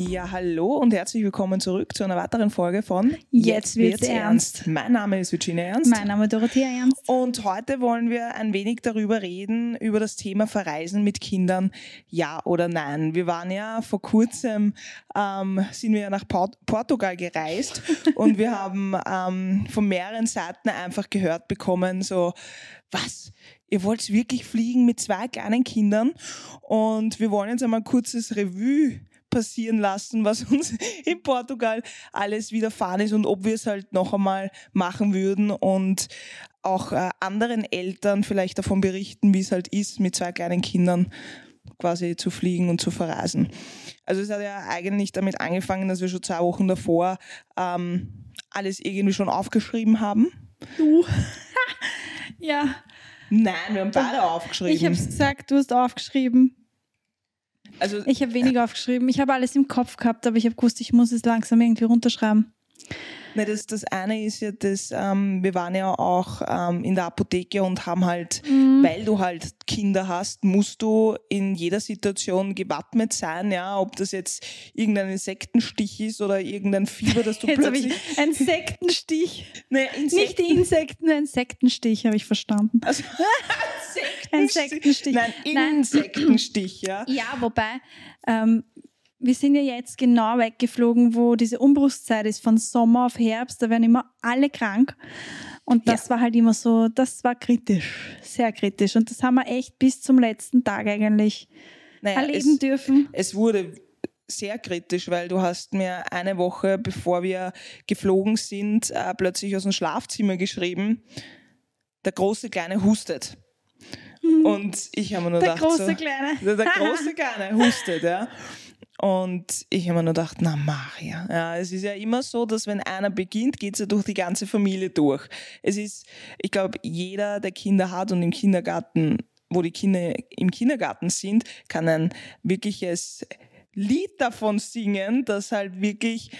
Ja, hallo und herzlich willkommen zurück zu einer weiteren Folge von Jetzt wird's ernst. Mein Name ist Virginia Ernst. Mein Name ist Dorothea Ernst. Und heute wollen wir ein wenig darüber reden, über das Thema Verreisen mit Kindern, ja oder nein. Wir waren ja vor kurzem, ähm, sind wir ja nach Port Portugal gereist und wir haben ähm, von mehreren Seiten einfach gehört bekommen, so, was? Ihr wollt wirklich fliegen mit zwei kleinen Kindern? Und wir wollen jetzt einmal ein kurzes Revue passieren lassen, was uns in Portugal alles widerfahren ist und ob wir es halt noch einmal machen würden und auch äh, anderen Eltern vielleicht davon berichten, wie es halt ist, mit zwei kleinen Kindern quasi zu fliegen und zu verreisen. Also es hat ja eigentlich damit angefangen, dass wir schon zwei Wochen davor ähm, alles irgendwie schon aufgeschrieben haben. Du. ja. Nein, wir haben beide aufgeschrieben. Ich habe es gesagt, du hast aufgeschrieben. Also, Ich habe weniger aufgeschrieben. Ich habe alles im Kopf gehabt, aber ich habe gewusst, ich muss es langsam irgendwie runterschreiben. Ne, das, das eine ist ja, dass ähm, wir waren ja auch ähm, in der Apotheke und haben halt, Mhm. weil du halt Kinder hast, musst du in jeder Situation gewappnet sein, ja, ob das jetzt irgendein Insektenstich ist oder irgendein Fieber, dass du Jetzt plötzlich. ich einen Sektenstich. Ne, Nicht die Insekten, einen Sektenstich habe ich verstanden. Also, Ein Insektenstich. Sektenstich. Nein, Nein. Insektenstich, ja. Ja, wobei, ähm, wir sind ja jetzt genau weggeflogen, wo diese Umbruchszeit ist, von Sommer auf Herbst, da werden immer alle krank. Und das war halt immer so, das war kritisch, sehr kritisch. Und das haben wir echt bis zum letzten Tag eigentlich Naja, erleben es, dürfen. es wurde sehr kritisch, weil du hast mir eine Woche, bevor wir geflogen sind, äh, plötzlich aus dem Schlafzimmer geschrieben, der große Kleine hustet. Und ich habe mir nur Der gedacht, große so, Kleine. der, der große Kleine hustet, ja. Und ich habe mir nur gedacht, na Maria, ja, es ist ja immer so, dass wenn einer beginnt, geht es ja durch die ganze Familie durch. Es ist, ich glaube, jeder, der Kinder hat und im Kindergarten, wo die Kinder im Kindergarten sind, kann ein wirkliches Lied davon singen, dass halt wirklich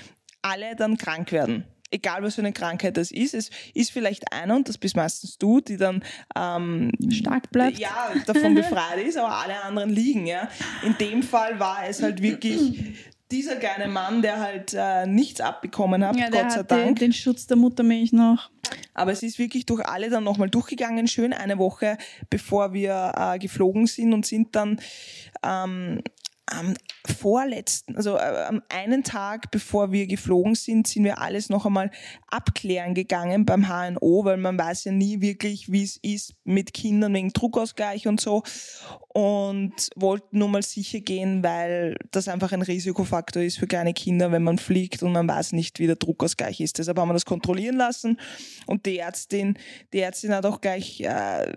alle dann krank werden. Egal was für eine Krankheit das ist, es ist vielleicht einer, und das bist meistens du, die dann ähm, Stark bleibt. ja, davon befreit ist, aber alle anderen liegen, ja. In dem Fall war es halt wirklich dieser kleine Mann, der halt äh, nichts abbekommen hat, Ja, Gott sei hat den, Dank. den Schutz der Muttermilch noch. Aber es ist wirklich durch alle dann nochmal durchgegangen, schön eine Woche, bevor wir äh, geflogen sind und sind dann ähm, am vorletzten, also äh, am einen Tag, bevor wir geflogen sind, sind wir alles noch einmal abklären gegangen beim HNO, weil man weiß ja nie wirklich, wie es ist mit Kindern wegen Druckausgleich und so. Und wollten nur mal sicher gehen, weil das einfach ein Risikofaktor ist für kleine Kinder, wenn man fliegt und man weiß nicht, wie der Druckausgleich ist. Deshalb haben wir das kontrollieren lassen und die Ärztin, die Ärztin hat auch gleich äh,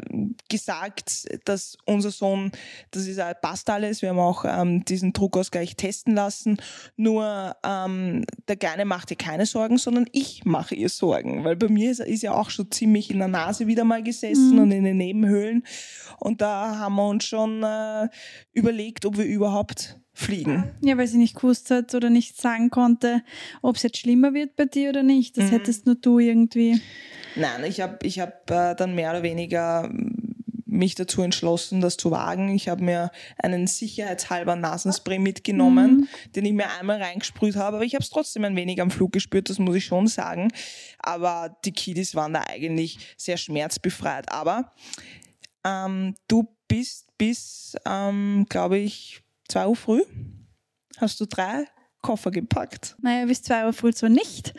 gesagt, dass unser Sohn, das ist passt alles. Wir haben auch ähm, diesen Druckausgleich testen lassen. Nur ähm, der Kleine macht ihr keine Sorgen, sondern ich mache ihr Sorgen, weil bei mir ist, ist ja auch schon ziemlich in der Nase wieder mal gesessen und in den Nebenhöhlen. Und da haben wir uns schon äh, überlegt, ob wir überhaupt fliegen. Ja, weil sie nicht gewusst hat oder nicht sagen konnte, ob es jetzt schlimmer wird bei dir oder nicht. Mhm. Das hättest nur du irgendwie. Nein, ich habe ich hab, äh, dann mehr oder weniger mich dazu entschlossen, das zu wagen. Ich habe mir einen sicherheitshalber Nasenspray mitgenommen, den ich mir einmal reingesprüht habe, aber ich habe es trotzdem ein wenig am Flug gespürt, das muss ich schon sagen. Aber die Kiddies waren da eigentlich sehr schmerzbefreit. Aber ähm, du bist bis, ähm, glaube ich, zwei Uhr früh, hast du drei Koffer gepackt. Naja, bis zwei Uhr früh zwar nicht,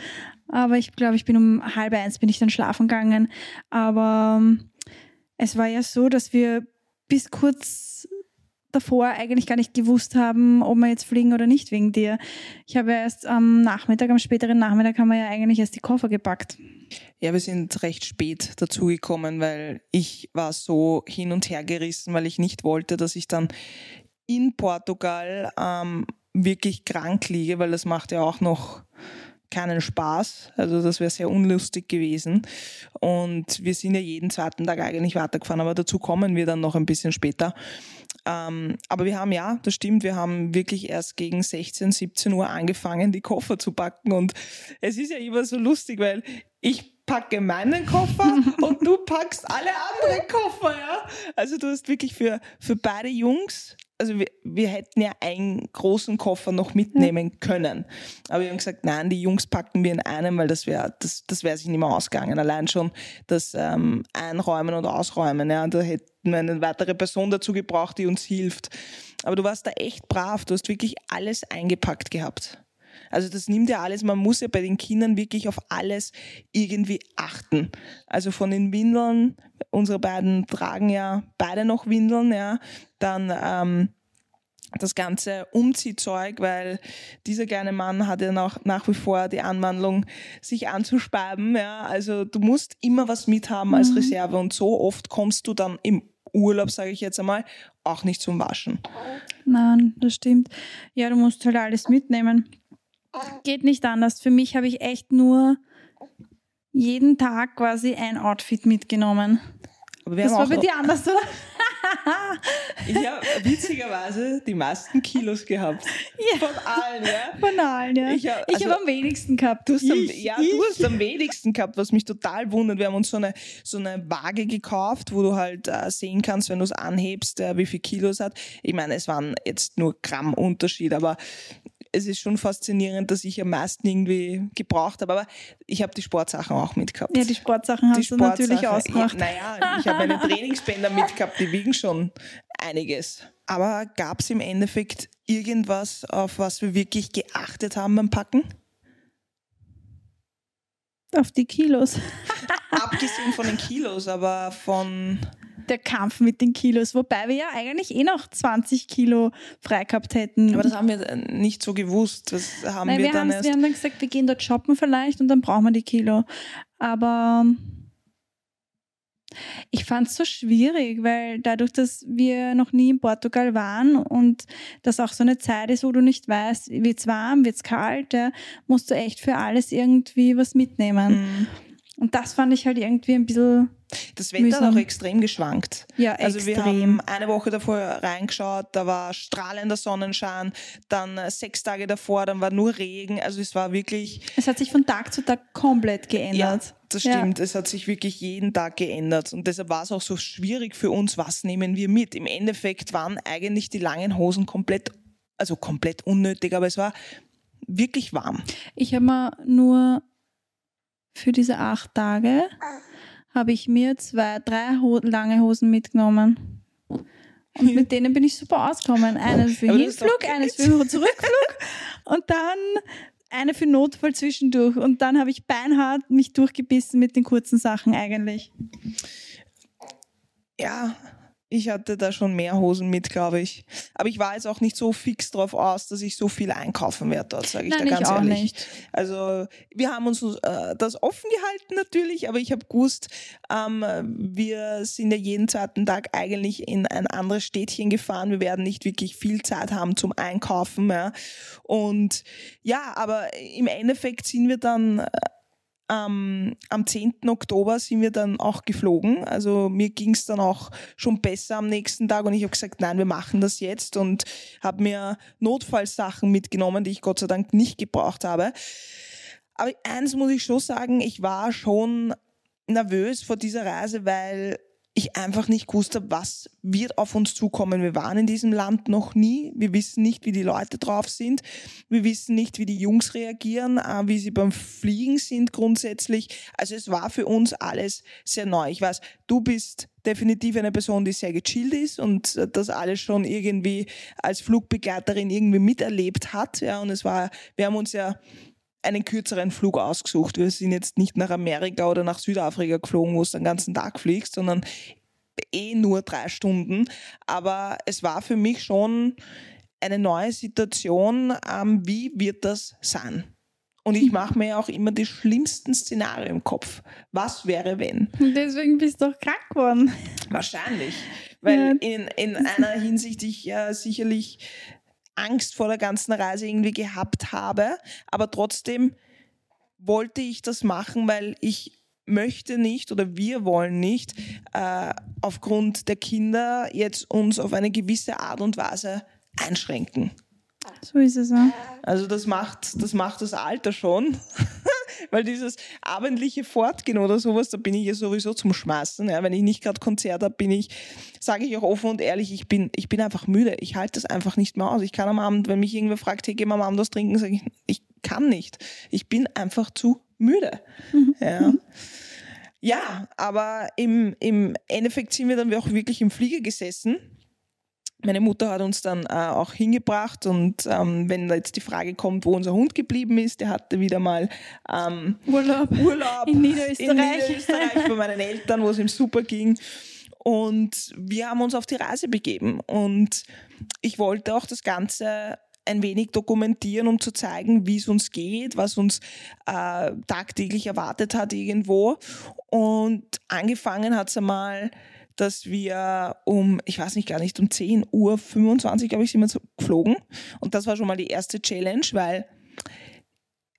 aber ich glaube, ich bin um halb eins bin ich dann schlafen gegangen. Aber ähm, es war ja so, dass wir bis kurz davor eigentlich gar nicht gewusst haben, ob wir jetzt fliegen oder nicht wegen dir. Ich habe erst am Nachmittag, am späteren Nachmittag haben wir ja eigentlich erst die Koffer gepackt. Ja, wir sind recht spät dazugekommen, weil ich war so hin und her gerissen, weil ich nicht wollte, dass ich dann in Portugal ähm, wirklich krank liege, weil das macht ja auch noch keinen Spaß. Also das wäre sehr unlustig gewesen. Und wir sind ja jeden zweiten Tag eigentlich weitergefahren, aber dazu kommen wir dann noch ein bisschen später. Ähm, aber wir haben ja, das stimmt, wir haben wirklich erst gegen 16, 17 Uhr angefangen, die Koffer zu packen. Und es ist ja immer so lustig, weil ich packe meinen Koffer und du packst alle anderen Koffer, ja. Also du hast wirklich für, für beide Jungs also wir, wir hätten ja einen großen Koffer noch mitnehmen können. Aber wir haben gesagt, nein, die Jungs packen wir in einem, weil das wäre das, das wär sich nicht mehr ausgegangen. Allein schon das ähm, Einräumen und Ausräumen. Ja, da hätten wir eine weitere Person dazu gebraucht, die uns hilft. Aber du warst da echt brav. Du hast wirklich alles eingepackt gehabt. Also das nimmt ja alles, man muss ja bei den Kindern wirklich auf alles irgendwie achten. Also von den Windeln, unsere beiden tragen ja beide noch Windeln, ja, dann ähm, das ganze Umziehzeug, weil dieser kleine Mann hat ja noch, nach wie vor die Anwandlung, sich anzuspeiben. Ja. Also du musst immer was mithaben als mhm. Reserve und so oft kommst du dann im Urlaub, sage ich jetzt einmal, auch nicht zum Waschen. Nein, das stimmt. Ja, du musst halt alles mitnehmen. Geht nicht anders. Für mich habe ich echt nur jeden Tag quasi ein Outfit mitgenommen. das war bei dir anders, oder? ich habe witzigerweise die meisten Kilos gehabt. Ja. Von allen, ja. Von allen, ja. Ich habe also, hab am wenigsten gehabt. Du hast, am, ja, du hast am wenigsten gehabt, was mich total wundert. Wir haben uns so eine, so eine Waage gekauft, wo du halt äh, sehen kannst, wenn du es anhebst, äh, wie viel Kilos hat. Ich meine, es waren jetzt nur Gramm Unterschied, aber es ist schon faszinierend, dass ich am meisten irgendwie gebraucht habe. Aber ich habe die Sportsachen auch mitgehabt. Ja, die Sportsachen hast die du natürlich ausgemacht. naja, ich habe meine Trainingsbänder mitgehabt, die wiegen schon einiges. Aber gab es im Endeffekt irgendwas, auf was wir wirklich geachtet haben beim Packen? Auf die Kilos. Abgesehen von den Kilos, aber von der Kampf mit den Kilos, wobei wir ja eigentlich eh noch 20 Kilo frei gehabt hätten. Aber das haben wir nicht so gewusst. Das haben Nein, wir, wir, dann erst wir haben dann gesagt, wir gehen dort shoppen vielleicht und dann brauchen wir die Kilo. Aber ich fand es so schwierig, weil dadurch, dass wir noch nie in Portugal waren und das auch so eine Zeit ist, wo du nicht weißt, wird es warm, wird es kalt, ja, musst du echt für alles irgendwie was mitnehmen. Mhm. Und das fand ich halt irgendwie ein bisschen. Das Wetter mühsam. hat auch extrem geschwankt. Ja, also extrem. wir haben eine Woche davor reingeschaut, da war strahlender Sonnenschein, dann sechs Tage davor, dann war nur Regen. Also es war wirklich. Es hat sich von Tag zu Tag komplett geändert. Ja, das stimmt. Ja. Es hat sich wirklich jeden Tag geändert. Und deshalb war es auch so schwierig für uns, was nehmen wir mit. Im Endeffekt waren eigentlich die langen Hosen komplett, also komplett unnötig, aber es war wirklich warm. Ich habe mir nur für diese acht Tage habe ich mir zwei, drei Ho lange Hosen mitgenommen. Und mit denen bin ich super ausgekommen. Eine für Aber Hinflug, eine für Zurückflug und dann eine für Notfall zwischendurch. Und dann habe ich beinhart mich durchgebissen mit den kurzen Sachen eigentlich. Ja, ich hatte da schon mehr Hosen mit, glaube ich. Aber ich war jetzt auch nicht so fix drauf aus, dass ich so viel einkaufen werde dort, sage ich Nein, da ganz ich ehrlich. Nicht. Also wir haben uns äh, das offen gehalten natürlich, aber ich habe gewusst, ähm, wir sind ja jeden zweiten Tag eigentlich in ein anderes Städtchen gefahren. Wir werden nicht wirklich viel Zeit haben zum Einkaufen. Ja. Und ja, aber im Endeffekt sind wir dann äh, ähm, am 10. Oktober sind wir dann auch geflogen. Also mir ging es dann auch schon besser am nächsten Tag und ich habe gesagt, nein, wir machen das jetzt und habe mir Notfallsachen mitgenommen, die ich Gott sei Dank nicht gebraucht habe. Aber eins muss ich schon sagen, ich war schon nervös vor dieser Reise, weil ich einfach nicht gewusst habe, was wird auf uns zukommen. Wir waren in diesem Land noch nie. Wir wissen nicht, wie die Leute drauf sind. Wir wissen nicht, wie die Jungs reagieren, äh, wie sie beim Fliegen sind grundsätzlich. Also es war für uns alles sehr neu. Ich weiß, du bist definitiv eine Person, die sehr gechillt ist und äh, das alles schon irgendwie als Flugbegleiterin irgendwie miterlebt hat. Ja, und es war, wir haben uns ja einen kürzeren Flug ausgesucht. Wir sind jetzt nicht nach Amerika oder nach Südafrika geflogen, wo du den ganzen Tag fliegst, sondern eh nur drei Stunden. Aber es war für mich schon eine neue Situation. Ähm, wie wird das sein? Und ich mache mir auch immer die schlimmsten Szenarien im Kopf. Was wäre, wenn? Deswegen bist du auch krank geworden. Wahrscheinlich. Weil ja. in, in einer Hinsicht ich ja sicherlich Angst vor der ganzen Reise irgendwie gehabt habe. Aber trotzdem wollte ich das machen, weil ich möchte nicht oder wir wollen nicht äh, aufgrund der Kinder jetzt uns auf eine gewisse Art und Weise einschränken. So ist es ja. Also das macht das, macht das Alter schon. weil dieses abendliche Fortgehen oder sowas, da bin ich ja sowieso zum Schmeißen. Ja. Wenn ich nicht gerade Konzert habe, bin ich, sage ich auch offen und ehrlich, ich bin, ich bin einfach müde. Ich halte das einfach nicht mehr aus. Ich kann am Abend, wenn mich irgendwer fragt, hey, gehen wir am Abend was trinken, sage ich, ich kann nicht. Ich bin einfach zu müde. Mhm. Ja. Ja, aber im, im Endeffekt sind wir dann auch wirklich im Flieger gesessen. Meine Mutter hat uns dann äh, auch hingebracht und ähm, wenn da jetzt die Frage kommt, wo unser Hund geblieben ist, der hatte wieder mal ähm, Urlaub. Urlaub In Niederösterreich. in Niederösterreich bei meinen Eltern, wo es ihm super ging. Und wir haben uns auf die Reise begeben. Und ich wollte auch das Ganze ein wenig dokumentieren, um zu zeigen, wie es uns geht, was uns äh, tagtäglich erwartet hat irgendwo. Und angefangen hat es einmal, dass wir um, ich weiß nicht gar nicht, um 10 Uhr 25, glaube ich, sind wir geflogen. Und das war schon mal die erste Challenge, weil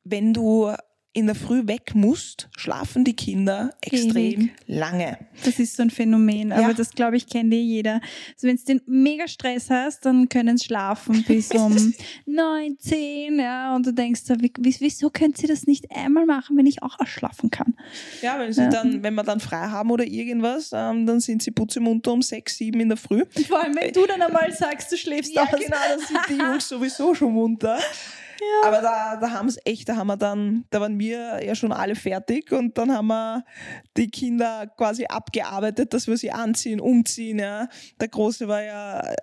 wenn du in der Früh weg musst, schlafen die Kinder extrem Ewig. lange. Das ist so ein Phänomen, Ja. aber das glaube ich kennt eh jeder. Also wenn du den mega Stress hast, dann können sie schlafen bis um neun, zehn, ja, und du denkst, so, wie, wie- wieso könnt ihr das nicht einmal machen, wenn ich auch ausschlafen kann? Ja, wenn, sie Ja. Dann, wenn wir dann frei haben oder irgendwas, ähm, dann sind sie putzemunter um sechs, sieben in der Früh. Vor allem, wenn du dann einmal sagst, du schläfst Ja, aus. genau, dann sind die Jungs sowieso schon munter. Aber da, da haben es echt, da haben wir dann, da waren wir ja schon alle fertig und dann haben wir die Kinder quasi abgearbeitet, dass wir sie anziehen, umziehen. Ja. Der Große war ja,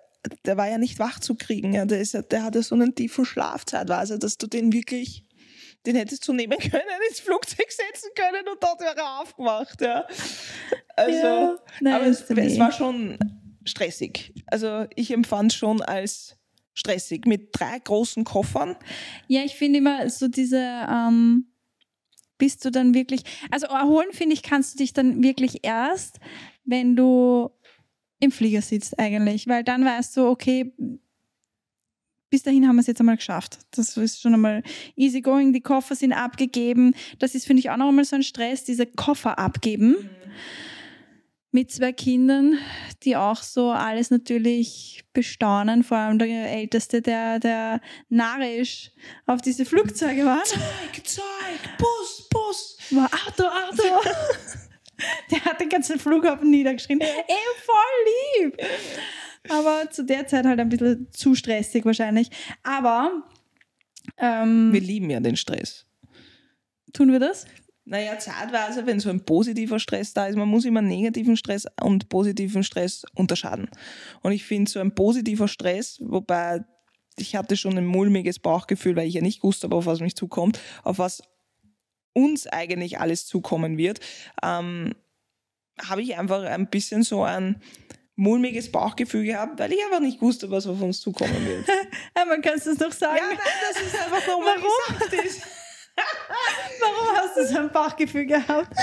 der war ja nicht wach zu kriegen. Ja. Der, ist, ja- der hatte so einen tiefen Schlaf zeitweise, dass du den wirklich, den hättest du nehmen können, ins Flugzeug setzen können und dort wäre er aufgewacht. Ja. Also, Ja, nein, aber es, es war schon stressig. Also ich empfand es schon als stressig mit drei großen Koffern. Ja, ich finde immer so diese, ähm, bist du dann wirklich, also erholen finde ich, kannst du dich dann wirklich erst, wenn du im Flieger sitzt eigentlich, weil dann weißt du, okay, bis dahin haben wir es jetzt einmal geschafft. Das ist schon einmal easy going, die Koffer sind abgegeben. Das ist, finde ich, auch noch einmal so ein Stress, diese Koffer abgeben mit zwei Kindern, die auch so alles natürlich bestaunen, vor allem der Älteste, der, der narrisch auf diese Flugzeuge war. Zeig, zeig, Bus, Bus. War Auto, Auto. Der hat den ganzen Flughafen niedergeschrien. Ey, voll lieb. Aber zu der Zeit halt ein bisschen zu stressig wahrscheinlich. Aber ähm, Wir lieben ja den Stress. tun wir das? Naja, zeitweise, wenn so ein positiver Stress da ist, man muss immer negativen Stress und positiven Stress unterscheiden. Und ich finde, so ein positiver Stress, wobei ich hatte schon ein mulmiges Bauchgefühl, weil ich ja nicht wusste, auf was mich zukommt, auf was uns eigentlich alles zukommen wird, ähm, habe ich einfach ein bisschen so ein mulmiges Bauchgefühl gehabt, weil ich einfach nicht wusste, was auf uns zukommen wird. Man kann es noch sagen. ja, nein, das ist einfach nochmal gesagt ist. Warum hast du so ein Bauchgefühl gehabt?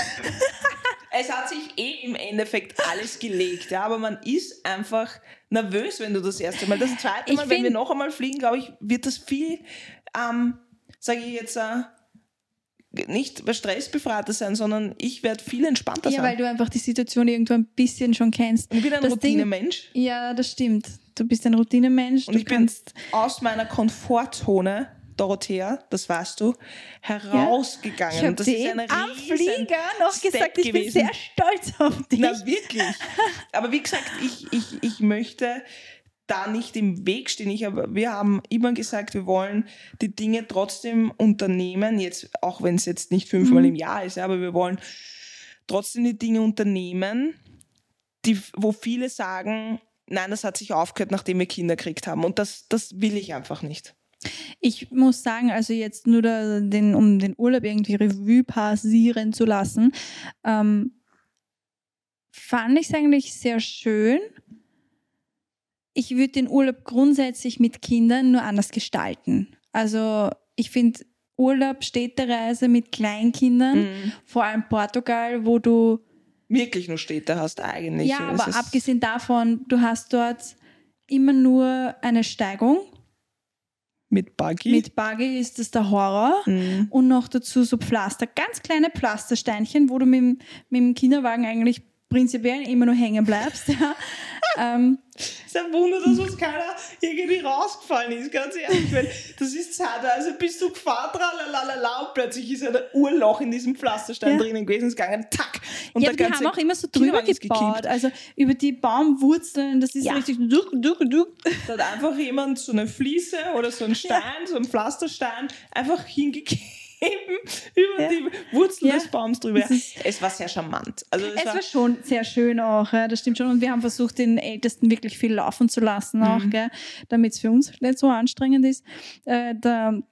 Es hat sich eh im Endeffekt alles gelegt, ja, aber man ist einfach nervös, wenn du das erste Mal. Das zweite Mal, wenn wir noch einmal fliegen, glaube ich, wird das viel, ähm, sage ich jetzt, äh, nicht stressbefreiter sein, sondern ich werde viel entspannter Ja, weil sein. du einfach die Situation irgendwo ein bisschen schon kennst. ich bin ein Routinemensch Ja, das stimmt. Du bist ein Routinemensch. und du ich bin aus meiner Komfortzone, Dorothea, das weißt du, herausgegangen. Ich habe ein am Flieger noch Step gesagt, ich bin gewesen. sehr stolz auf dich. Na, wirklich. Aber wie gesagt, ich, ich, ich möchte da nicht im Weg stehen. Ich habe, wir haben immer gesagt, wir wollen die Dinge trotzdem unternehmen, jetzt, auch wenn es jetzt nicht fünfmal Mhm. im Jahr ist, ja, aber wir wollen trotzdem die Dinge unternehmen, die, wo viele sagen, nein, das hat sich aufgehört, nachdem wir Kinder gekriegt haben. Und das, das will ich einfach nicht. Ich muss sagen, also jetzt nur den, um den Urlaub irgendwie Revue passieren zu lassen, ähm, fand ich es eigentlich sehr schön. Ich würde den Urlaub grundsätzlich mit Kindern nur anders gestalten. Also ich finde Urlaub, Städtereise mit Kleinkindern, Mhm. vor allem Portugal, wo du Wirklich nur Städte hast eigentlich. ja, aber abgesehen davon, du hast dort immer nur eine Steigung. Mit Buggy. Mit Buggy ist das der Horror. Mhm. Und noch dazu so Pflaster, ganz kleine Pflastersteinchen, wo du mit, dem- mit dem Kinderwagen eigentlich prinzipiell immer nur hängen bleibst. Ja. ähm, Es ist ein Wunder, dass uns keiner irgendwie rausgefallen ist, ganz ehrlich. Weil das ist Zeit, also bist du gefahren, tralalala, und plötzlich ist ein Urloch in diesem Pflasterstein Ja. drinnen gewesen, ist gegangen, tack. Und ja, die haben auch immer so drüber gebaut. Also über die Baumwurzeln, das ist Ja. richtig durch, durch, durch. Da hat einfach jemand so eine Fliese oder so einen Stein, so einen Pflasterstein einfach hingegeben über Ja. die Wurzel Ja. des Baums drüber. Es war sehr charmant. Also es, Es war, war schon sehr schön auch, ja, das stimmt schon. Und wir haben versucht, den Ältesten wirklich viel laufen zu lassen, auch, Mhm. damit es für uns nicht so anstrengend ist. Äh, der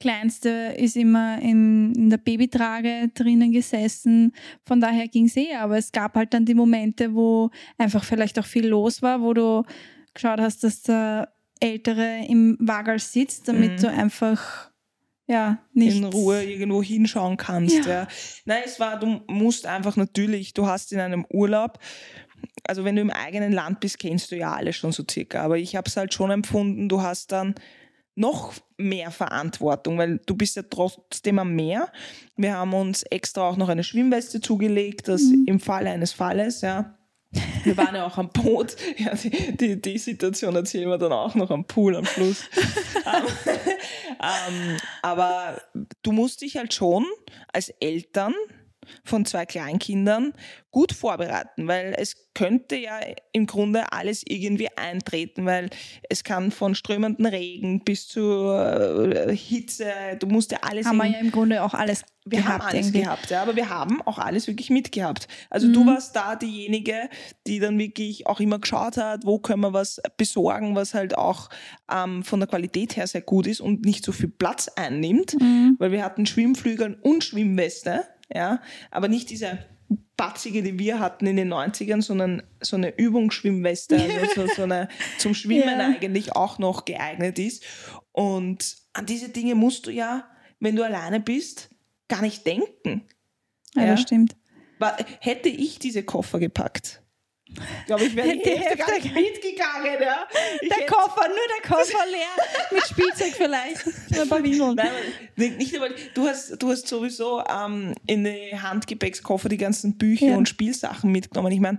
Kleinste ist immer in, in der Babytrage drinnen gesessen. Von daher ging es eh, aber es gab halt dann die Momente, wo einfach vielleicht auch viel los war, wo du geschaut hast, dass der Ältere im Wagal sitzt, damit Mhm. du einfach ja in Ruhe irgendwo hinschauen kannst. Ja. Ja. Nein, es war, du musst einfach natürlich, du hast in einem Urlaub, also wenn du im eigenen Land bist, kennst du ja alles schon so circa. Aber ich habe es halt schon empfunden, du hast dann noch mehr Verantwortung, weil du bist ja trotzdem am Meer. Wir haben uns extra auch noch eine Schwimmweste zugelegt, das Mhm. im Falle eines Falles, ja. Wir waren ja auch am Boot. Ja, die, die, die Situation erzählen wir dann auch noch am Pool am Schluss. ähm, ähm, aber du musst dich halt schon als Eltern von zwei Kleinkindern gut vorbereiten, weil es könnte ja im Grunde alles irgendwie eintreten, weil es kann von strömenden Regen bis zur äh, Hitze, du musst ja alles haben wir ja im Grunde auch alles wir gehabt haben alles irgendwie. gehabt, ja, aber wir haben auch alles wirklich mitgehabt. Also du warst da diejenige, die dann wirklich auch immer geschaut hat, wo können wir was besorgen, was halt auch ähm, von der Qualität her sehr gut ist und nicht so viel Platz einnimmt, weil wir hatten Schwimmflügel und Schwimmweste, ja, aber nicht diese batzige, die wir hatten in den 90ern, sondern so eine Übungsschwimmweste, also so, so eine zum Schwimmen Ja. eigentlich auch noch geeignet ist. Und an diese Dinge musst du ja, wenn du alleine bist, gar nicht denken. Ja, Ja. das stimmt. Hätte ich diese Koffer gepackt, glaube ich, wäre die Die Hälfte gar Hälfte- nicht mitgegangen. Ja. Ich Der Koffer, nur der Koffer leer. Mit Spielzeug vielleicht. Ein paar Windeln. Nein, nicht, nicht einmal, du hast, du hast sowieso ähm, in den Handgepäckskoffer die ganzen Bücher Ja. und Spielsachen mitgenommen. Ich meine,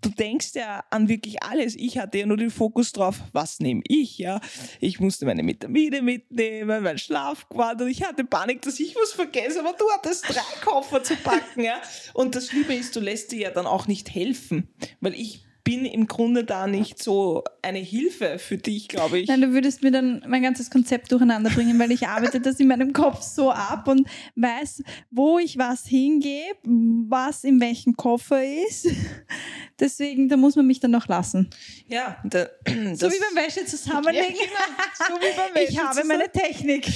du denkst ja an wirklich alles. Ich hatte ja nur den Fokus drauf, was nehme ich, ja. Ich musste meine Vitamine mitnehmen, mein Schlafquad und ich hatte Panik, dass ich was vergesse, aber du hattest drei Koffer zu packen, ja. Und das Schlimme ist, du lässt dir ja dann auch nicht helfen, weil ich bin im Grunde da nicht so eine Hilfe für dich, glaube ich. Nein, du würdest mir dann mein ganzes Konzept durcheinander bringen, weil ich arbeite das in meinem Kopf so ab und weiß, wo ich was hingebe, was in welchem Koffer ist. Deswegen, da muss man mich dann noch lassen. Ja, da, So wie beim Wäsche zusammenlegen. Ja, genau. So wie beim Ich habe meine Technik.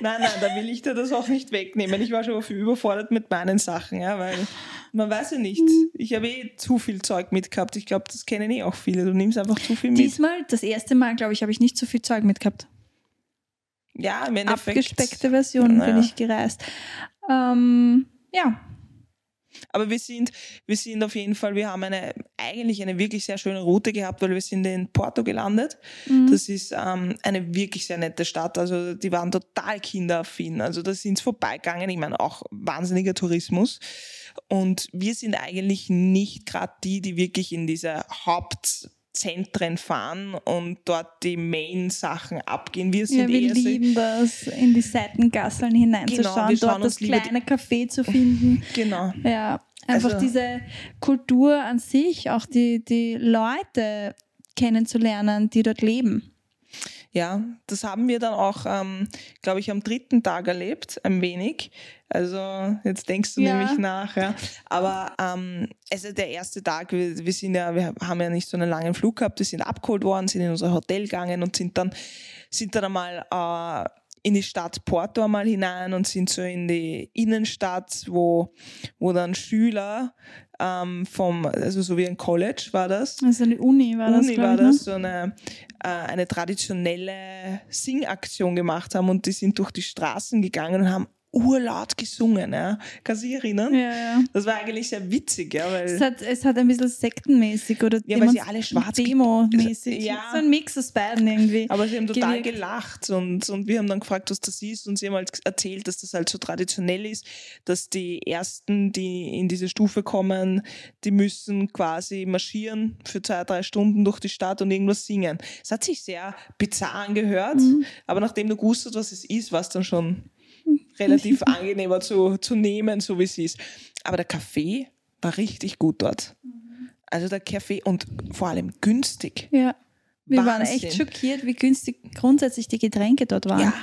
Nein, nein, da will ich dir das auch nicht wegnehmen. Ich war schon überfordert mit meinen Sachen, ja, weil man weiß ja nicht. Ich habe eh zu viel Zeug mitgehabt. Ich glaube, das kennen eh auch viele. Du nimmst einfach zu viel mit. Diesmal, das erste Mal, glaube ich, habe ich nicht so viel Zeug mitgehabt. ja, im Endeffekt. Abgespeckte Version Naja. bin ich gereist. Ähm, ja, Aber wir sind, wir sind auf jeden Fall, wir haben eine, eigentlich eine wirklich sehr schöne Route gehabt, weil wir sind in Porto gelandet. Das ist ähm, eine wirklich sehr nette Stadt. Also die waren total kinderaffin. Also da sind vorbeigegangen. Ich meine, auch wahnsinniger Tourismus. Und wir sind eigentlich nicht gerade die, die wirklich in diese Hauptzentren fahren und dort die Main-Sachen abgehen. Wir sind ja wir eher so- lieben das, in die Seitengasseln hineinzuschauen, Genau, wir schauen dort das kleine Café zu finden. Genau. Ja, einfach Also- diese Kultur an sich, auch die, die Leute kennenzulernen, die dort leben. Ja, das haben wir dann auch, ähm, glaube ich, am dritten Tag erlebt, ein wenig. Also jetzt denkst du Ja. nämlich nach, ja. Aber ähm, also der erste Tag, wir, wir sind ja, wir haben ja nicht so einen langen Flug gehabt, wir sind abgeholt worden, sind in unser Hotel gegangen und sind dann, sind dann einmal äh, in die Stadt Porto einmal hinein und sind so in die Innenstadt, wo, wo dann Schüler ähm, vom, also so wie ein College war das, Also eine Uni war das, Uni glaub war ich, ne? das, so eine, äh, eine traditionelle Singaktion gemacht haben und die sind durch die Straßen gegangen und haben urlaut gesungen, ja. Kannst du dich erinnern? Ja, ja. Das war eigentlich sehr witzig, ja, weil Es hat, es hat ein bisschen sektenmäßig oder Ja, weil sie alle schwarz Demo-mäßig. Ja. So ein Mix aus beiden irgendwie. Aber sie haben total gewirkt. gelacht und, und wir haben dann gefragt, was das ist und sie haben halt erzählt, dass das halt so traditionell ist, dass die Ersten, die in diese Stufe kommen, die müssen quasi marschieren für zwei, drei Stunden durch die Stadt und irgendwas singen. Es hat sich sehr bizarr angehört, Mhm. aber nachdem du gewusst hast, was es ist, war es dann schon relativ angenehmer zu, zu nehmen, so wie es ist. Aber der Kaffee war richtig gut dort. Mhm. Also der Kaffee und vor allem günstig. Ja. Wir waren Wahnsinn. echt schockiert, wie günstig grundsätzlich die Getränke dort waren. Ja.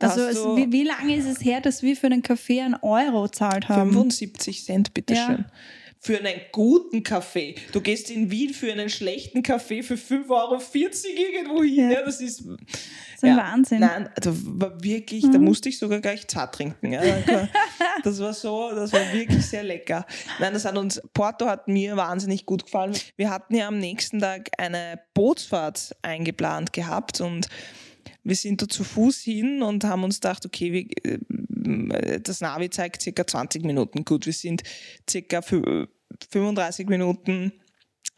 Also es, wie, wie lange ist es her, dass wir für einen Kaffee einen Euro zahlt haben? 75 Cent, bitteschön. Ja. Für einen guten Kaffee. Du gehst in Wien für einen schlechten Kaffee für 5,40 Euro irgendwo hin. Ja. Ja. das ist, Das ist ein Wahnsinn. Nein, also war wirklich, Mhm. da musste ich sogar gleich zart trinken. Ja. Das war so, das war wirklich sehr lecker. Nein, das hat uns, Porto hat mir wahnsinnig gut gefallen. Wir hatten ja am nächsten Tag eine Bootsfahrt eingeplant gehabt und wir sind da zu Fuß hin und haben uns gedacht, okay, wir, äh, das Navi zeigt circa 20 Minuten. Gut, wir sind circa fü- 35 Minuten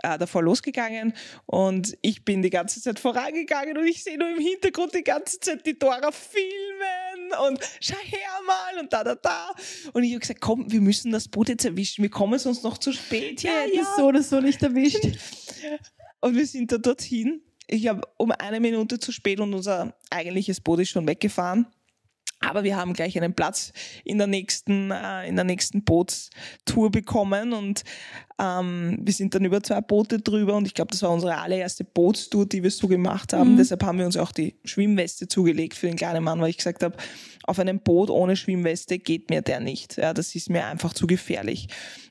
äh, davor losgegangen und ich bin die ganze Zeit vorangegangen und ich sehe nur im Hintergrund die ganze Zeit die Dora filmen und schau her mal und da, da, da. Und ich habe gesagt, komm, wir müssen das Boot jetzt erwischen, wir kommen sonst noch zu spät. Ja, ja, ja. so oder so nicht erwischt. Und wir sind da dorthin. Ich habe um eine Minute zu spät und unser eigentliches Boot ist schon weggefahren. Aber wir haben gleich einen Platz in der nächsten, äh, in der nächsten Bootstour bekommen und ähm, wir sind dann über zwei Boote drüber und ich glaube, das war unsere allererste Bootstour, die wir so gemacht haben. Deshalb haben wir uns auch die Schwimmweste zugelegt für den kleinen Mann, weil ich gesagt habe, auf einem Boot ohne Schwimmweste geht mir der nicht. Ja, das ist mir einfach zu gefährlich.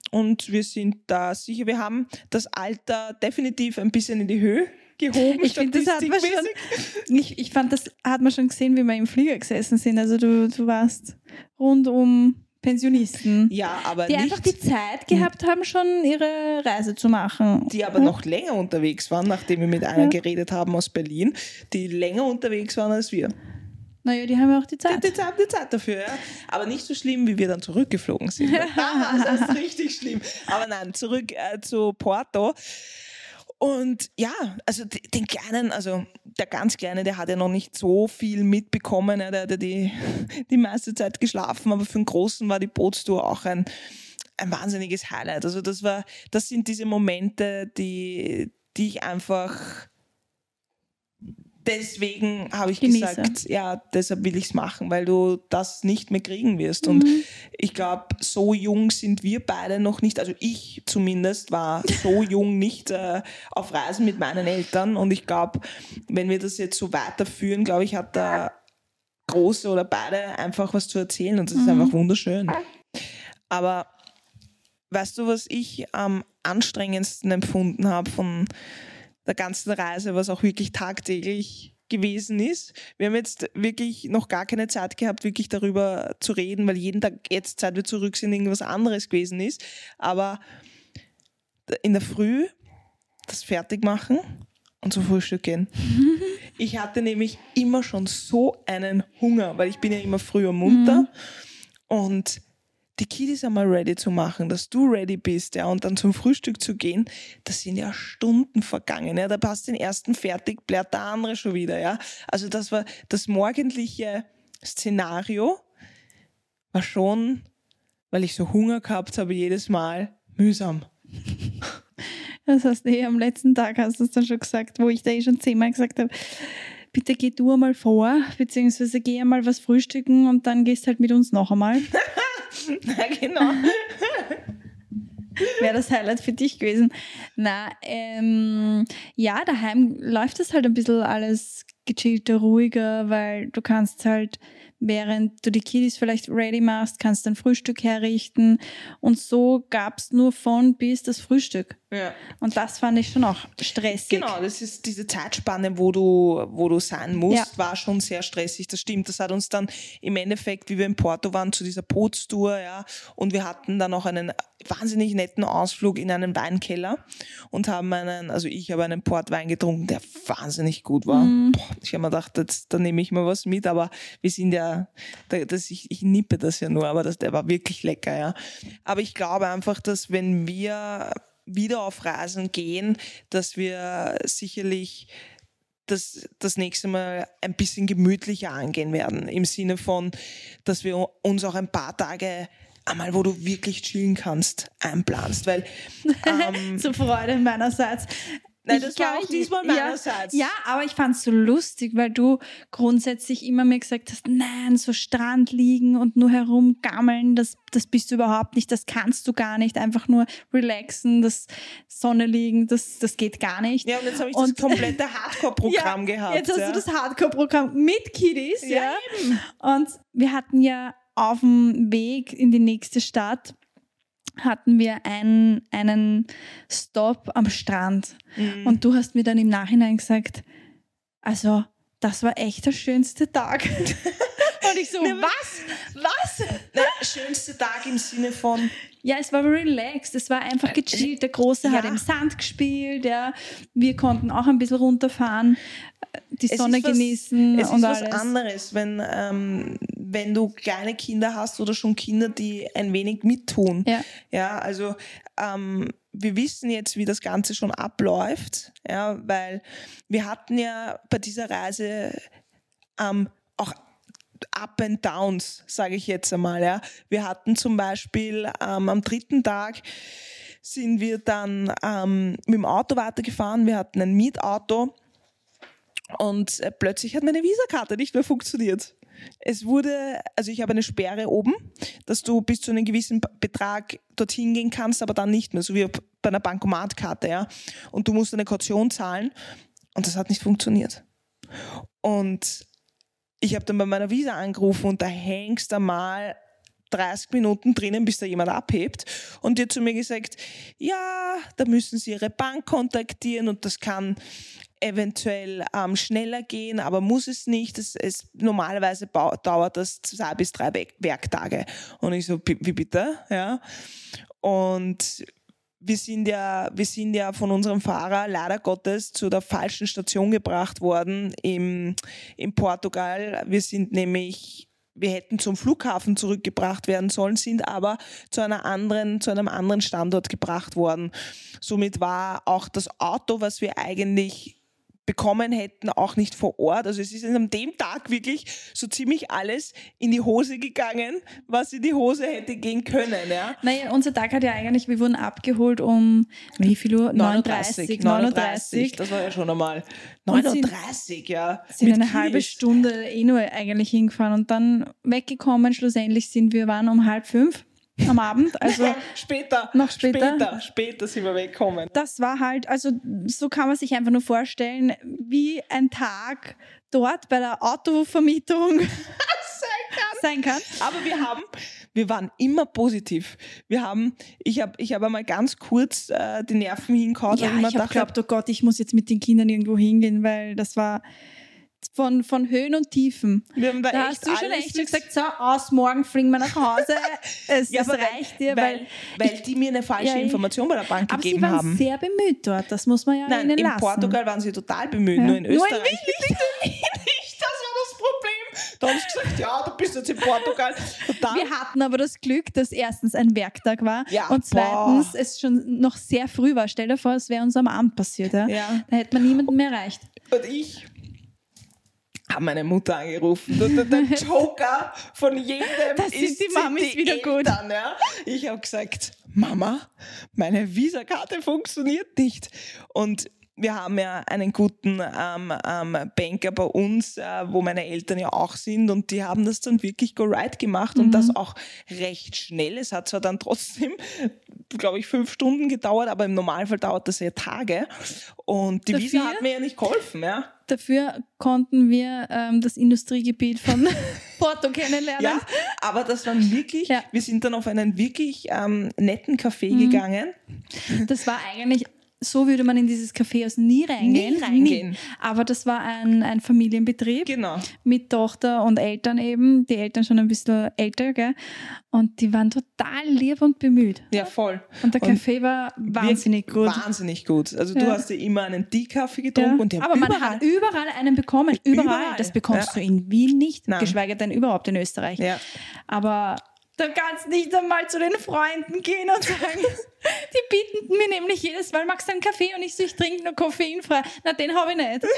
Und wir sind da sicher, wir haben das Alter definitiv ein bisschen in die Höhe gehoben. Ich finde, das hat man schon. Ich, ich fand, das hat man schon gesehen, wie wir im Flieger gesessen sind. Also du, du warst rund um Pensionisten, Ja, aber die nicht, einfach die Zeit gehabt haben, schon ihre Reise zu machen. die aber noch länger unterwegs waren, nachdem wir mit einer Ja. geredet haben aus Berlin, die länger unterwegs waren als wir. Naja, die haben ja auch die Die Zeit. Zeit, haben die Zeit dafür, ja. Aber nicht so schlimm, wie wir dann zurückgeflogen sind. Da war es erst richtig schlimm. Aber nein, zurück äh, zu Porto. Und ja, also den Kleinen, also der ganz Kleine, der hat ja noch nicht so viel mitbekommen. Ja, der hat ja die, die meiste Zeit geschlafen, aber für den Großen war die Bootstour auch ein, ein wahnsinniges Highlight. Also das war, das sind diese Momente, die, die ich einfach deswegen habe ich Genieße. gesagt, ja, deshalb will ich es machen, weil du das nicht mehr kriegen wirst. Und ich glaube, so jung sind wir beide noch nicht, also ich zumindest war so jung nicht äh, auf Reisen mit meinen Eltern. Und ich glaube, wenn wir das jetzt so weiterführen, glaube ich, hat der Große oder beide einfach was zu erzählen und das ist einfach wunderschön. Aber weißt du, was ich am anstrengendsten empfunden habe von der ganzen Reise, was auch wirklich tagtäglich gewesen ist. Wir haben jetzt wirklich noch gar keine Zeit gehabt, wirklich darüber zu reden, weil jeden Tag jetzt, seit wir zurück sind, irgendwas anderes gewesen ist. Aber in der Früh das Fertigmachen und zum Frühstück gehen. Ich hatte nämlich immer schon so einen Hunger, weil ich bin ja immer früher munter. Und die Kiddies einmal ready zu machen, dass du ready bist, ja, und dann zum Frühstück zu gehen, das sind ja Stunden vergangen, ja. Da passt den ersten fertig, blärt der andere schon wieder, ja. Also das war das morgendliche Szenario, war schon, weil ich so Hunger gehabt habe, jedes Mal mühsam. Das hast du eh am letzten Tag, hast du es dann schon gesagt, wo ich da eh schon zehnmal gesagt habe, bitte geh du einmal vor, beziehungsweise geh einmal was frühstücken und dann gehst halt mit uns noch einmal. Ja, genau. Wäre das Highlight für dich gewesen. Na, ähm, ja, daheim läuft das halt ein bisschen alles gechillter, ruhiger, weil du kannst halt, während du die Kiddies vielleicht ready machst, kannst dein Frühstück herrichten und so gab es nur von bis das Frühstück. Ja. Und das fand ich schon auch stressig. Genau, das ist diese Zeitspanne, wo du, wo du sein musst, Ja. war schon sehr stressig. Das stimmt. Das hat uns dann im Endeffekt, wie wir in Porto waren, zu dieser Bootstour, ja, und wir hatten dann auch einen wahnsinnig netten Ausflug in einen Weinkeller und haben einen, also ich habe einen Portwein getrunken, der wahnsinnig gut war. Boah, ich habe mir gedacht, da nehme ich mal was mit, aber wir sind ja, da, das, ich, ich nippe das ja nur, aber das, der war wirklich lecker, ja. Aber ich glaube einfach, dass wenn wir wieder auf Reisen gehen, dass wir sicherlich das, das nächste Mal ein bisschen gemütlicher angehen werden. Im Sinne von, dass wir uns auch ein paar Tage einmal, wo du wirklich chillen kannst, einplanst. Weil ähm, Zur Freude meinerseits. Nein, Ich das war auch diesmal ja, meinerseits. Ja, aber ich fand es so lustig, weil du grundsätzlich immer mir gesagt hast, nein, so Strand liegen und nur herumgammeln, das, das bist du überhaupt nicht, das kannst du gar nicht, einfach nur relaxen, das Sonne liegen, das, das geht gar nicht. Ja, und jetzt habe ich Und- das komplette Hardcore-Programm gehabt. Jetzt hast ja. du das Hardcore-Programm mit Kiddies, ja. Ja, Und wir hatten ja auf dem Weg in die nächste Stadt hatten wir einen, einen Stop am Strand. Mhm. Und du hast mir dann im Nachhinein gesagt, also das war echt der schönste Tag. Und ich so, was? Was? Nein, schönste Tag im Sinne von, Ja, es war relaxed, es war einfach gechillt. Der Große hat Äh, ja. im Sand gespielt, ja. wir konnten auch ein bisschen runterfahren, die Es Sonne was- genießen es und ist was alles. anderes, wenn, ähm, wenn du kleine Kinder hast oder schon Kinder, die ein wenig mittun. Ja. Ja, also ähm, wir wissen jetzt, wie das Ganze schon abläuft, ja, weil wir hatten ja bei dieser Reise ähm, auch Up and Downs, sage ich jetzt einmal. Ja. Wir hatten zum Beispiel ähm, am dritten Tag sind wir dann ähm, mit dem Auto weitergefahren. Wir hatten ein Mietauto und äh, plötzlich hat meine Visakarte nicht mehr funktioniert. Es wurde, also ich habe eine Sperre oben, dass du bis zu einem gewissen Betrag dorthin gehen kannst, aber dann nicht mehr, so wie bei einer Bankomatkarte, ja. Und du musst eine Kaution zahlen und das hat nicht funktioniert. Und ich habe dann bei meiner Visa angerufen und da hängst du mal 30 Minuten drinnen, bis da jemand abhebt. Und hat zu mir gesagt, ja, da müssen Sie Ihre Bank kontaktieren und das kann eventuell ähm, schneller gehen, aber muss es nicht. Es, es, normalerweise dauert das zwei bis drei Werk- Werktage. Und ich so, "Bi- wie bitte? Ja. Und wir sind ja, wir sind ja von unserem Fahrer leider Gottes zu der falschen Station gebracht worden im, in Portugal. Wir sind nämlich wir hätten zum Flughafen zurückgebracht werden sollen, sind aber zu einer anderen, zu einem anderen Standort gebracht worden. Somit war auch das Auto, was wir eigentlich bekommen hätten, auch nicht vor Ort. Also es ist an dem Tag wirklich so ziemlich alles in die Hose gegangen, was in die Hose hätte gehen können. Ja? Naja, unser Tag hat ja eigentlich, wir wurden abgeholt um wie viel Uhr? 39, 39, das war ja schon einmal. Und sind- 39, ja. Sind Mit eine halbe Kiddies. Stunde eh nur eigentlich hingefahren und dann weggekommen. Schlussendlich sind wir, waren um halb fünf am Abend. Also später. Noch später? Später, später sind wir weggekommen. das war halt, also so kann man sich einfach nur vorstellen, wie ein Tag dort bei der Autovermietung sein kann. Aber wir haben, wir waren immer positiv. Wir haben, ich habe ich hab einmal ganz kurz äh, die Nerven hingehauen, Ja, ich habe geglaubt, oh Gott, ich muss jetzt mit den Kindern irgendwo hingehen, weil das war von, von Höhen und Tiefen. wir haben da, Da hast du schon echt gesagt, so, aus, morgen fliegen wir nach Hause. Es, Ja, aber reicht dir, weil, weil, weil die mir eine falsche Ja, ich- Information bei der Bank aber sie gegeben waren haben. sehr bemüht dort, das muss man ja Nein, ihnen in lassen. Portugal waren sie total bemüht, Ja. nur in Nur in Österreich. nicht, das war das Problem. Da haben sie gesagt, ja, du bist jetzt in Portugal. Wir hatten aber das Glück, dass erstens ein Werktag war Ja, und zweitens boah. es schon noch sehr früh war. Stell dir vor, es wäre uns am Abend passiert. Ja. Da hätte man niemanden mehr erreicht. und ich habe meine Mutter angerufen. Der, Joker von jedem Das ist die Mamis die wieder gut. Eltern, Ja. Ich habe gesagt, Mama, meine Visakarte funktioniert nicht. Und wir haben ja einen guten ähm, ähm, Banker bei uns, äh, wo meine Eltern ja auch sind und die haben das dann wirklich go right gemacht und Mhm. das auch recht schnell. Es hat zwar dann trotzdem, glaube ich, fünf Stunden gedauert, aber im Normalfall dauert das ja Tage. Und die Visa Dafür- hat mir ja nicht geholfen, ja. Dafür konnten wir ähm, das Industriegebiet von Porto kennenlernen. Ja, aber das waren wirklich, Ja. wir sind dann auf einen wirklich ähm, netten Café Mhm. gegangen. Das war eigentlich so würde man in dieses Kaffeehaus nie reingehen. Nie reingehen. Aber das war ein, ein Familienbetrieb Genau. mit Tochter und Eltern eben. Die Eltern schon ein bisschen älter, gell? Und die waren total lieb und bemüht. Ja, voll. Und der Kaffee war wahnsinnig gut. Wahnsinnig gut. Also du Ja. hast ja immer einen Teekaffee getrunken Ja. und der Aber man hat überall einen bekommen. Überall. Überall. Das bekommst Ja. du in Wien nicht, Nein. geschweige denn überhaupt in Österreich. Ja. Aber da kannst nicht einmal zu den Freunden gehen und sagen, die bieten mir nämlich jedes Mal, magst du einen Kaffee? Und ich so, ich trinke nur koffeinfrei. Na, den habe ich nicht.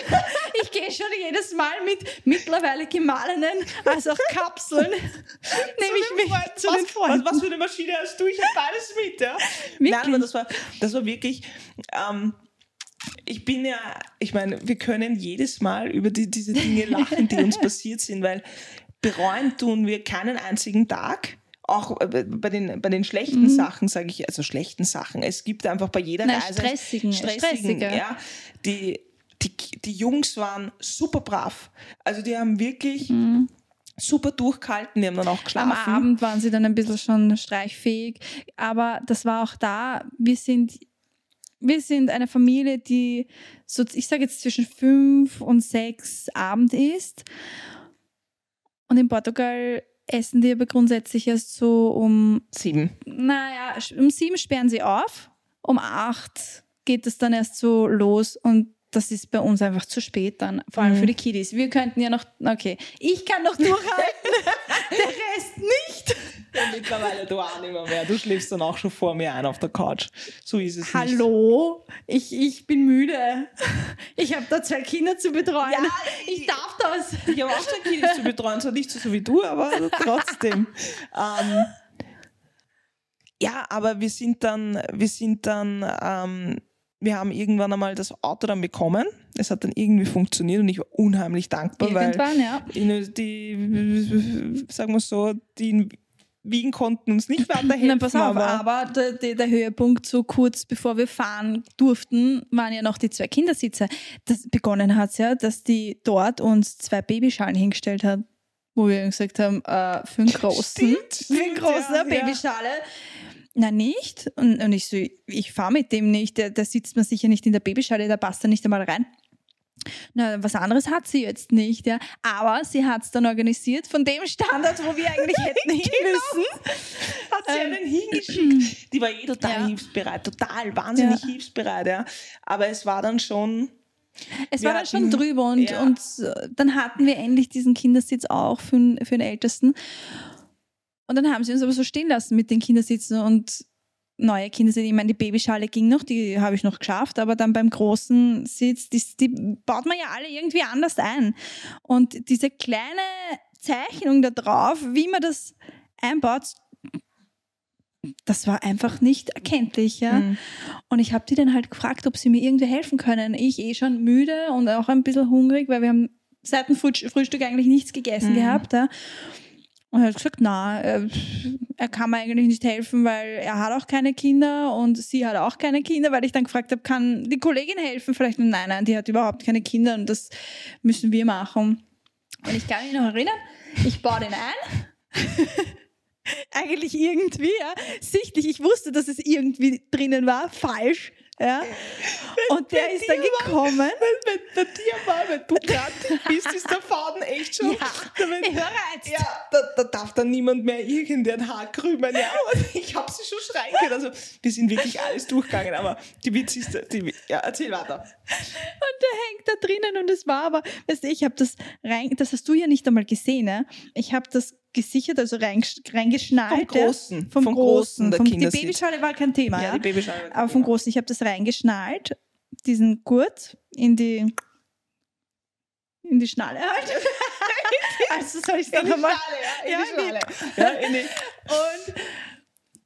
Ich gehe schon jedes Mal mit mittlerweile gemahlenen, also auch Kapseln, nehme ich mit zu den Freunden. Was, was für eine Maschine hast du? Ich habe beides mit, ja. Wirklich? Nein, aber das war, das war wirklich. Ähm, ich bin ja, ich meine, wir können jedes Mal über die, diese Dinge lachen, die uns passiert sind, weil bereuen tun wir keinen einzigen Tag. Auch äh, bei den, bei den schlechten Sachen, sage ich, also schlechten Sachen. Es gibt einfach bei jeder Nein, Reise stressigen, stressige. ja, die, die, die Jungs waren super brav. Also die haben wirklich super durchgehalten, die haben dann auch Am geschlafen. Abend waren sie dann ein bisschen schon streichfähig. Aber das war auch da, wir sind, wir sind eine Familie, die so, ich sage jetzt zwischen fünf und sechs Abend isst. Und in Portugal essen die aber grundsätzlich erst so um, Sieben. naja, um sieben sperren sie auf, um acht geht es dann erst so los und das ist bei uns einfach zu spät dann, vor allem Mhm. für die Kiddies. Wir könnten ja noch, okay, ich kann noch durchhalten, der Rest nicht. Ja, mittlerweile du auch nicht mehr, mehr. Du schläfst dann auch schon vor mir ein auf der Couch. So ist es nicht. Hallo, ich, ich bin müde. Ich habe da zwei Kinder zu betreuen. Ja, ich darf das. Ich habe auch zwei Kinder zu betreuen, zwar nicht so wie du, aber trotzdem. ähm, ja, aber wir sind dann, wir sind dann, ähm, wir haben irgendwann einmal das Auto dann bekommen. Es hat dann irgendwie funktioniert und ich war unheimlich dankbar, weil Irgendwann, ja. in- die, sagen wir so, die Wien konnten uns nicht weiterhelfen. Nein, pass auf, aber, aber der, der, der Höhepunkt, so kurz bevor wir fahren durften, waren ja noch die zwei Kindersitze. Das begonnen hat ja, dass die dort uns zwei Babyschalen hingestellt hat, wo wir gesagt haben, äh, für einen großen, Stimmt, für einen großen ja, ja. Babyschale. Na nicht. Und, und ich so, ich fahre mit dem nicht, der, der sitzt mir sicher nicht in der Babyschale, da passt er nicht einmal rein. Na, was anderes hat sie jetzt nicht, ja. Aber sie hat es dann organisiert von dem Standard, wo wir eigentlich hätten hin müssen. hat sie Ähm, einen hingeschickt. Die war eh total Ja. hilfsbereit, total wahnsinnig Ja. hilfsbereit, ja. Aber es war dann schon, Es war dann schon drüber und, ja. und äh, dann hatten wir endlich diesen Kindersitz auch für, für den Ältesten. Und dann haben sie uns aber so stehen lassen mit den Kindersitzen und neue Kindersitze. Ich meine, die Babyschale ging noch, die habe ich noch geschafft, aber dann beim großen Sitz, die, die baut man ja alle irgendwie anders ein. Und diese kleine Zeichnung da drauf, wie man das einbaut, das war einfach nicht erkenntlich, ja. Mhm. Und ich habe die dann halt gefragt, ob sie mir irgendwie helfen können. Ich eh schon müde und auch ein bisschen hungrig, weil wir haben seit dem Frühst- Frühstück eigentlich nichts gegessen Mhm. gehabt. Ja. Und er hat gesagt, na, er, er kann mir eigentlich nicht helfen, weil er hat auch keine Kinder und sie hat auch keine Kinder, weil ich dann gefragt habe, kann die Kollegin helfen? Vielleicht, nein, nein, die hat überhaupt keine Kinder und das müssen wir machen. Und ich kann mich noch erinnern, ich baue den ein. Eigentlich irgendwie, ja. Sichtlich, ich wusste, dass es irgendwie drinnen war, falsch. Ja. Und der ist dann gekommen. wenn, wenn bei dir war, wenn du gerade bist, ist der Faden echt schon. Ja, damit, überreizt. ja da, da darf dann niemand mehr irgendein Haar krümmen. Ja, und ich habe sie schon schreien können. Also, wir sind wirklich alles durchgegangen, aber die witzigste, die, ja, erzähl weiter. Und der hängt da drinnen und es war aber, weißt du, ich habe das rein, das hast du ja nicht einmal gesehen, ne? Ich habe das gesichert, also rein, reingeschnallt. Vom. Großen, Vom, vom Großen. Vom, die. Babyschale war kein Thema, ja. die Babyschale. aber vom Großen, ich habe das reingeschnallt, diesen Gurt in die in die Schnalle halt. also soll ich es noch einmal. Ja, in die Schale. Ja, in die, Und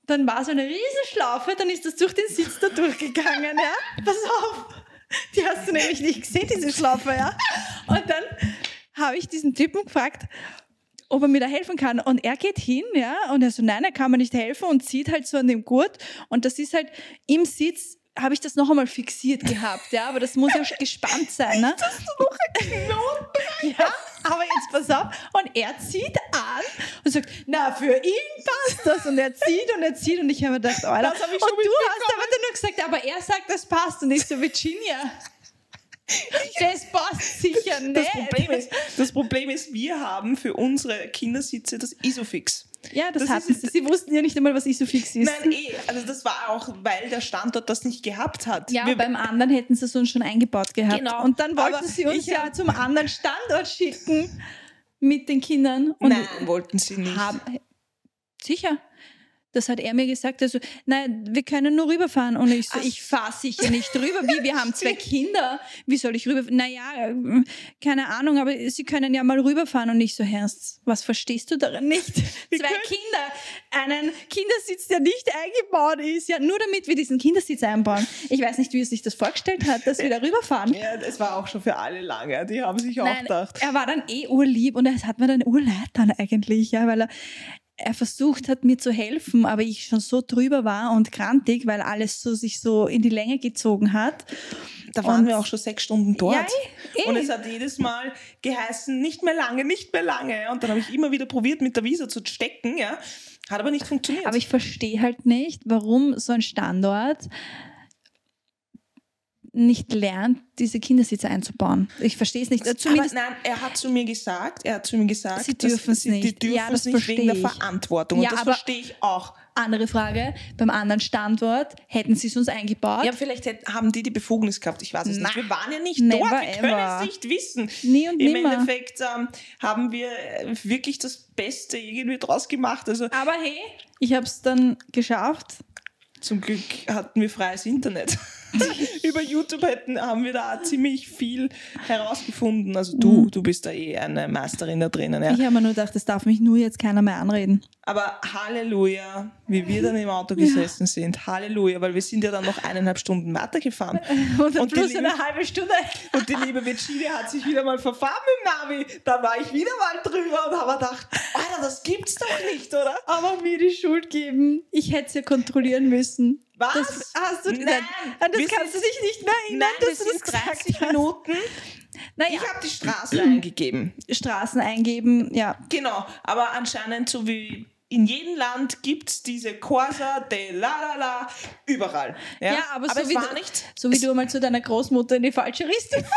dann war so eine Riesenschlaufe, dann ist das durch den Sitz da durchgegangen, ja. Pass auf. Die hast du nämlich nicht gesehen, diese Schlaufe, ja. Und dann habe ich diesen Typen gefragt, ob er mir da helfen kann. Und er geht hin, ja, und er so, nein, er kann mir nicht helfen und zieht halt so an dem Gurt. Und das ist halt im Sitz, habe ich das noch einmal fixiert gehabt, ja, aber das muss ja gespannt sein, ne? Ja, aber jetzt pass auf. Und er zieht an und sagt, na, für ihn passt das. Und er zieht und er zieht. Und ich habe mir gedacht, Alter. Das hab ich und du hast aber dann nur gesagt, gesagt, aber er sagt, das passt und ich so, Virginia. Das passt sicher nicht. Das Problem, ist, das Problem ist, wir haben für unsere Kindersitze das Isofix. ja, das, das hatten sie. Sie wussten ja nicht einmal, was Isofix ist. Nein, eh. Also das war auch, weil der Standort das nicht gehabt hat. Ja, wir, beim anderen hätten sie es uns schon eingebaut gehabt. Genau. Und dann wollten Aber sie uns ja hab- zum anderen Standort schicken mit den Kindern. Und Nein, wollten sie nicht. haben, sicher. Das hat er mir gesagt. Also, nein, wir können nur rüberfahren. Und ich so, Ach ich fahre sicher nicht rüber. Wie, wir haben zwei Kinder. Wie soll ich rüber? Naja, äh, keine Ahnung, aber sie können ja mal rüberfahren. Und ich so, Ernst, was verstehst du daran nicht? Zwei können- Kinder, einen Kindersitz, der nicht eingebaut ist. Ja, nur damit wir diesen Kindersitz einbauen. Ich weiß nicht, wie er sich das vorgestellt hat, dass wir da rüberfahren. Ja, das war auch schon für alle lange. Die haben sich auch Nein, gedacht. er war dann eh urlieb und es hat mir dann urleid dann eigentlich, ja, weil er, er versucht hat, mir zu helfen, aber ich schon so drüber war und krantig, weil alles so sich so in die Länge gezogen hat. Da waren Und- wir auch schon sechs Stunden dort. Ja, eh. Und es hat jedes Mal geheißen, nicht mehr lange, nicht mehr lange. Und dann habe ich immer wieder probiert, mit der Visa zu stecken, ja. Hat aber nicht funktioniert. Aber ich verstehe halt nicht, warum so ein Standort nicht lernt, diese Kindersitze einzubauen. Ich verstehe es nicht. aber Zumindest nein, er hat zu mir gesagt, er hat zu mir gesagt, Sie dürfen es nicht. Die dürfen Ja, das nicht wegen der ich. Verantwortung. Ja, und das aber- verstehe ich auch. andere Frage, beim anderen Standort hätten sie es uns eingebaut. Ja, vielleicht hätten, haben die die Befugnis gehabt. Ich weiß es Na, nicht. Wir waren ja nicht never dort. Wir können ever. es nicht wissen. Nie und Im nimmer. Endeffekt ähm, haben wir äh, wirklich das Beste irgendwie draus gemacht. Also aber hey, ich habe es dann geschafft. zum Glück hatten wir freies Internet. Über YouTube hätten, haben wir da ziemlich viel herausgefunden. Also du, du bist da eh eine Meisterin da drinnen. Ja. Ich habe mir nur gedacht, es darf mich nur jetzt keiner mehr anreden. Aber Halleluja, wie wir dann im Auto gesessen sind. Halleluja, weil wir sind ja dann noch eineinhalb Stunden weitergefahren. Und, Und die plus liebe- eine halbe Stunde. Und die liebe Virginia hat sich wieder mal verfahren mit dem Navi. Da war ich wieder mal drüber und habe gedacht, Alter, das gibt's doch nicht, oder? Aber mir die Schuld geben. Ich hätte es ja kontrollieren müssen. Was? Das hast du Nein, gesagt. An das kannst du dich nicht mehr erinnern, Nein, dass das du das sind gesagt 30 hast. Minuten. Naja, Ich habe die Straße eingegeben. Straßen eingeben, ja. Genau, aber anscheinend so wie in jedem Land gibt's diese Corsa de la la la überall. Ja, Ja, aber, so, es wie du, nicht. so wie du mal zu deiner Großmutter in die falsche Richtung.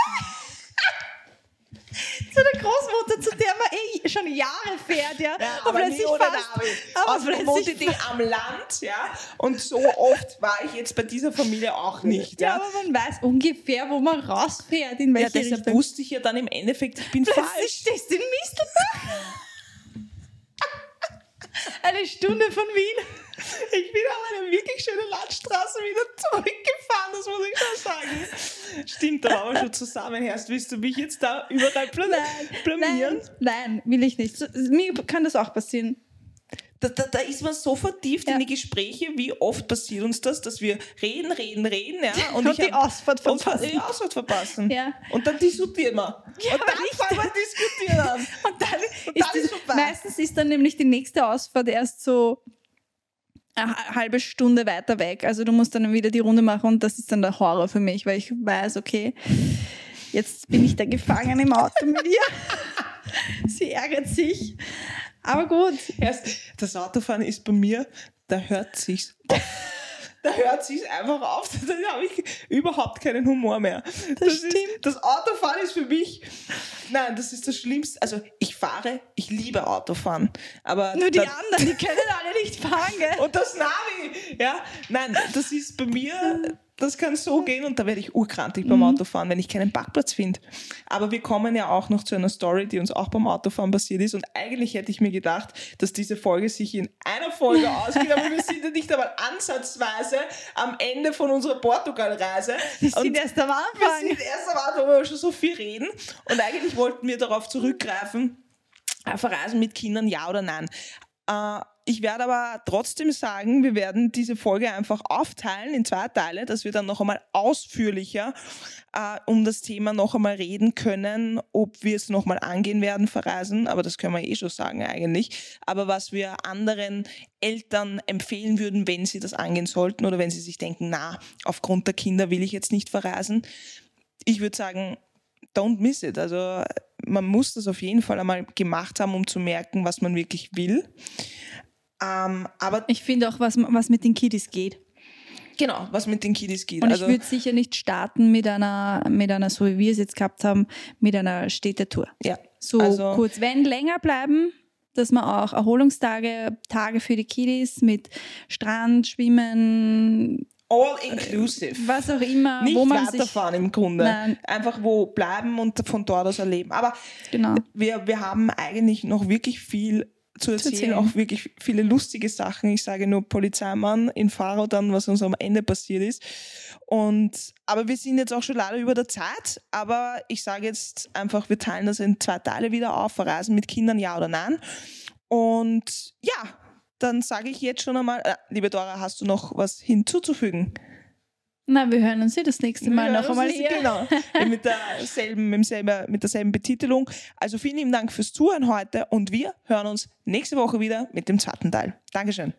zu der Großmutter, zu der man eh schon Jahre fährt, ja. Ja, Und aber nie plötzlich fast- aber Außerdem wohnte plötzlich die am Land, ja. Und so oft war ich jetzt bei dieser Familie auch nicht, Ja, ja. aber man weiß ungefähr, wo man rausfährt, in Ja, welche deshalb Richtung. wusste ich ja dann im Endeffekt, ich bin Plötzlich falsch. stehst du in Mistelbach. Eine Stunde von Wien. Ich bin auf eine wirklich schöne Landstraße wieder zurückgefahren, das muss ich schon sagen. Stimmt, da waren wir schon zusammen. Erst willst du mich jetzt da überall bla blamieren? Nein, nein, will ich nicht. Mir kann das auch passieren. Da, da, da ist man so vertieft Ja. in die Gespräche, wie oft passiert uns das, dass wir reden, reden, reden, ja. Und ich die hab- Ausfahrt und verpassen. die Ausfahrt verpassen. Ja. Und dann diskutieren wir. Ja, und dann fangen wir diskutieren an. Und dann, Und ist, dann ist vorbei. meistens ist dann nämlich die nächste Ausfahrt erst so eine halbe Stunde weiter weg. Also du musst dann wieder die Runde machen und das ist dann der Horror für mich, weil ich weiß, okay, jetzt bin ich da gefangen im Auto mit ihr. Sie ärgert sich. Aber gut. Erst das Autofahren ist bei mir, da hört sich's. Da hört sich's einfach auf. Da habe ich überhaupt keinen Humor mehr. Das, stimmt. Ist, das Autofahren ist für mich, nein, das ist das Schlimmste. Also ich fahre, ich liebe Autofahren, aber Nur die da- anderen, die können alle nicht fahren, gell? und das Navi, ja, nein, das ist bei mir, das kann so gehen und da werde ich urkrantig beim Autofahren, wenn ich keinen Parkplatz finde. Aber wir kommen ja auch noch zu einer Story, die uns auch beim Autofahren passiert ist und eigentlich hätte ich mir gedacht, dass diese Folge sich in einer Folge ausgeht, aber wir sind ja nicht einmal ansatzweise am Ende von unserer Portugal-Reise. Wir sind erst am wir Anfang. sind erst am Anfang, wo wir schon so viel reden und eigentlich wollten wir darauf zurückgreifen, verreisen mit Kindern, ja oder nein. Äh, ich werde aber trotzdem sagen, wir werden diese Folge einfach aufteilen in zwei Teile, dass wir dann noch einmal ausführlicher äh, um das Thema noch einmal reden können, ob wir es noch mal angehen werden, verreisen, aber das können wir eh schon sagen eigentlich. Aber was wir anderen Eltern empfehlen würden, wenn sie das angehen sollten oder wenn sie sich denken, na, aufgrund der Kinder will ich jetzt nicht verreisen. Ich würde sagen, don't miss it. Also man muss das auf jeden Fall einmal gemacht haben, um zu merken, was man wirklich will. Ähm, aber Ich finde auch, was, was mit den Kiddies geht. Genau, was mit den Kiddies geht. Und also, ich würde sicher nicht starten mit einer, mit einer, so wie wir es jetzt gehabt haben, mit einer Städtetour. ja, So Also- kurz, wenn länger bleiben, dass man auch Erholungstage, Tage für die Kiddies mit Strand, Schwimmen, all inclusive. was auch immer, Nicht wo man sich, weiterfahren im Grunde. Nein. Einfach wo bleiben und von dort aus erleben. Aber genau. wir, wir haben eigentlich noch wirklich viel zu erzählen, erzählen. auch wirklich viele lustige Sachen. Ich sage nur Polizeimann in Faro dann, was uns am Ende passiert ist. Und, aber wir sind jetzt auch schon leider über der Zeit. Aber ich sage jetzt einfach, wir teilen das in zwei Teile wieder auf. Verreisen mit Kindern, ja oder nein. Und ja, dann sage ich jetzt schon einmal, äh, liebe Dora, hast du noch was hinzuzufügen? Na, wir hören uns ja das nächste Mal noch einmal hier. Genau, mit derselben, mit, demselben, mit derselben Betitelung. Also vielen lieben Dank fürs Zuhören heute und wir hören uns nächste Woche wieder mit dem zweiten Teil. Dankeschön.